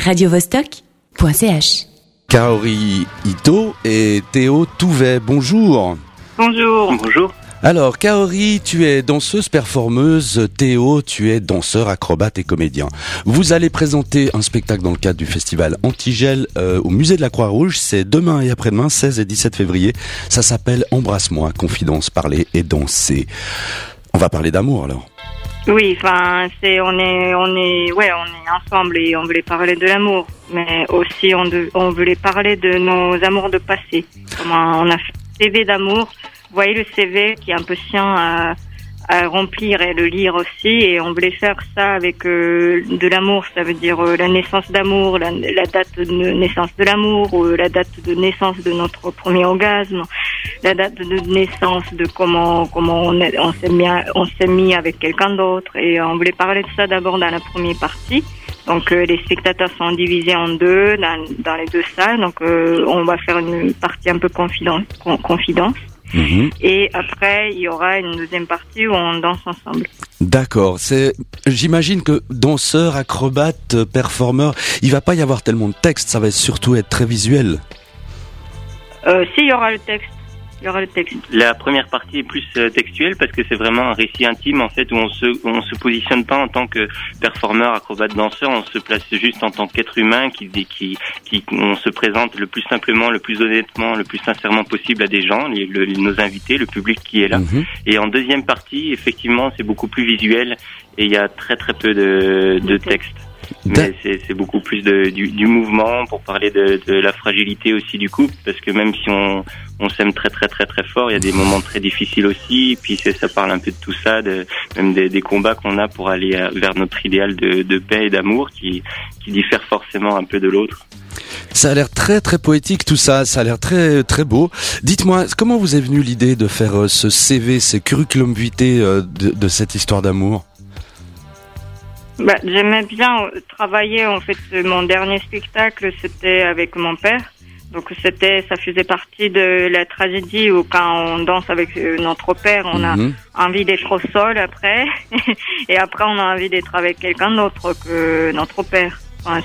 radiovostok.ch. Kaori Ito et Théo Touvet, bonjour. Bonjour. Bonjour. Alors, Kaori, tu es danseuse performeuse, Théo, tu es danseur, acrobate et comédien. Vous allez présenter un spectacle dans le cadre du festival Antigel euh, au musée de la Croix-Rouge. C'est demain et après-demain, 16 et 17 février. Ça s'appelle Embrasse-moi, confidence, parler et danser. On va parler d'amour alors. Oui, enfin, c'est on est on est ouais, on est ensemble et on voulait parler de l'amour, mais aussi on de- on voulait parler de nos amours de passé. Comment on a fait un CV d'amour. Voyez le CV qui est un peu chiant à, à remplir et le lire aussi, et on voulait faire ça avec euh, de l'amour. Ça veut dire euh, la naissance d'amour, la, la date de naissance de l'amour, ou la date de naissance de notre premier orgasme, la date de naissance de comment comment on, est- on s'est mis à- on s'est mis avec quelqu'un d'autre et on voulait parler de ça d'abord dans la première partie. Donc euh, les spectateurs sont divisés en deux dans, dans les deux salles. Donc euh, on va faire une partie un peu confidence, con- confidence Mhm. et après il y aura une deuxième partie où on danse ensemble. D'accord. C'est, j'imagine que danseur, acrobate, performeur, il va pas y avoir tellement de texte. Ça va surtout être très visuel. Euh, si il y aura le texte, il y aura le texte. La première partie est plus euh, textuelle parce que c'est vraiment un récit intime en fait où on se on se positionne pas en tant que performeur, acrobate, danseur, on se place juste en tant qu'être humain qui qui qui on se présente le plus simplement, le plus honnêtement, le plus sincèrement possible à des gens, les- le- nos invités, le public qui est là. Mhm. Et en deuxième partie, effectivement, c'est beaucoup plus visuel et il y a très très peu de, de texte. Mais c'est c'est beaucoup plus de, du, du mouvement pour parler de, de la fragilité aussi du couple, parce que même si on, on s'aime très très très très fort, il y a des moments très difficiles aussi. Et puis c'est- ça parle un peu de tout ça, de, même des, des combats qu'on a pour aller euh, vers notre idéal de, de paix et d'amour qui, qui diffère forcément un peu de l'autre. Ça a l'air très très poétique tout ça, ça a l'air très très beau. Dites-moi, comment vous est venue l'idée de faire euh, ce CV, ce curriculum vitae euh, de, de cette histoire d'amour? Bah, J'aimais bien euh, travailler. En fait, euh, mon dernier spectacle, c'était avec mon père. Donc c'était, ça faisait partie de la tragédie où quand on danse avec euh, notre père, on a Mhm. envie d'être au sol après, et après on a envie d'être avec quelqu'un d'autre que notre père.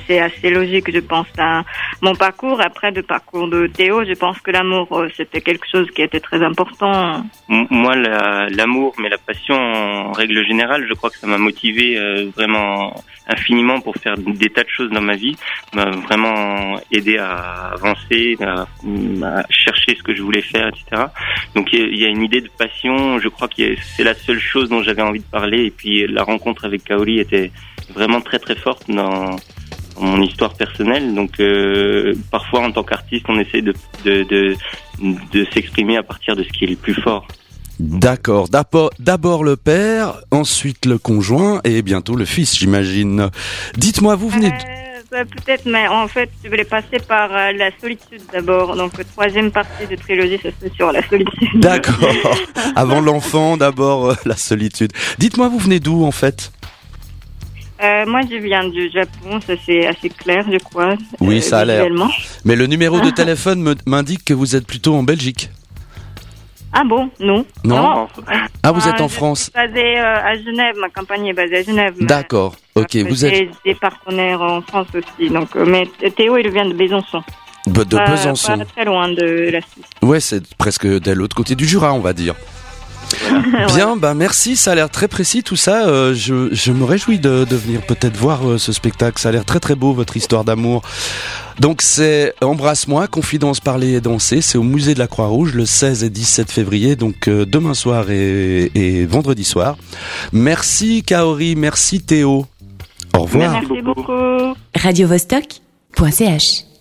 C'est assez logique, je pense, dans mon parcours. Après, le parcours de Théo, je pense que l'amour, euh, c'était quelque chose qui était très important. Moi, la- l'amour, mais la passion en règle générale, je crois que ça m'a motivé euh, vraiment infiniment pour faire des tas de choses dans ma vie, m'a vraiment aidé à avancer, à, à chercher ce que je voulais faire, etc. Donc il y a- une idée de passion, je crois que c'est la seule chose dont j'avais envie de parler, et puis la rencontre avec Kaori était vraiment très très forte dans mon histoire personnelle. Donc euh, parfois en tant qu'artiste, on essaie de, de, de, de s'exprimer à partir de ce qui est le plus fort. D'accord. D'abord, d'abord le père, ensuite le conjoint et bientôt le fils, j'imagine. Dites-moi, vous venez. Euh, euh, Peut-être, mais en fait, je voulais passer par euh, la solitude d'abord. Donc, troisième partie de trilogie, ça c'est sur la solitude. D'accord. Avant l'enfant, d'abord euh, la solitude. Dites-moi, vous venez d'où en fait? Euh, moi, je viens du Japon, ça c'est assez clair, je crois. Oui, euh, ça a l'air. Mais le numéro de téléphone m'indique que vous êtes plutôt en Belgique. Ah bon Non. Non. Ah, vous Ah, êtes en je France. suis basée euh, à Genève, ma compagnie est basée à Genève. D'accord. Ok, vous êtes J'ai des partenaires en France aussi. Donc, mais Théo, il vient de Besançon. de Pas- Besançon. Pas très loin de la Suisse. Ouais, c'est presque de l'autre côté du Jura, on va dire. Bien, bah merci, ça a l'air très précis tout ça. Euh, je, je me réjouis de, de venir peut-être voir euh, ce spectacle. Ça a l'air très très beau votre histoire d'amour. Donc c'est Embrasse-moi, confidence parler et danser. C'est au musée de la Croix-Rouge le 16 et 17 février, donc euh, demain soir et, et vendredi soir. Merci Kaori, merci Théo. Au revoir. Merci beaucoup. radiovostok.ch.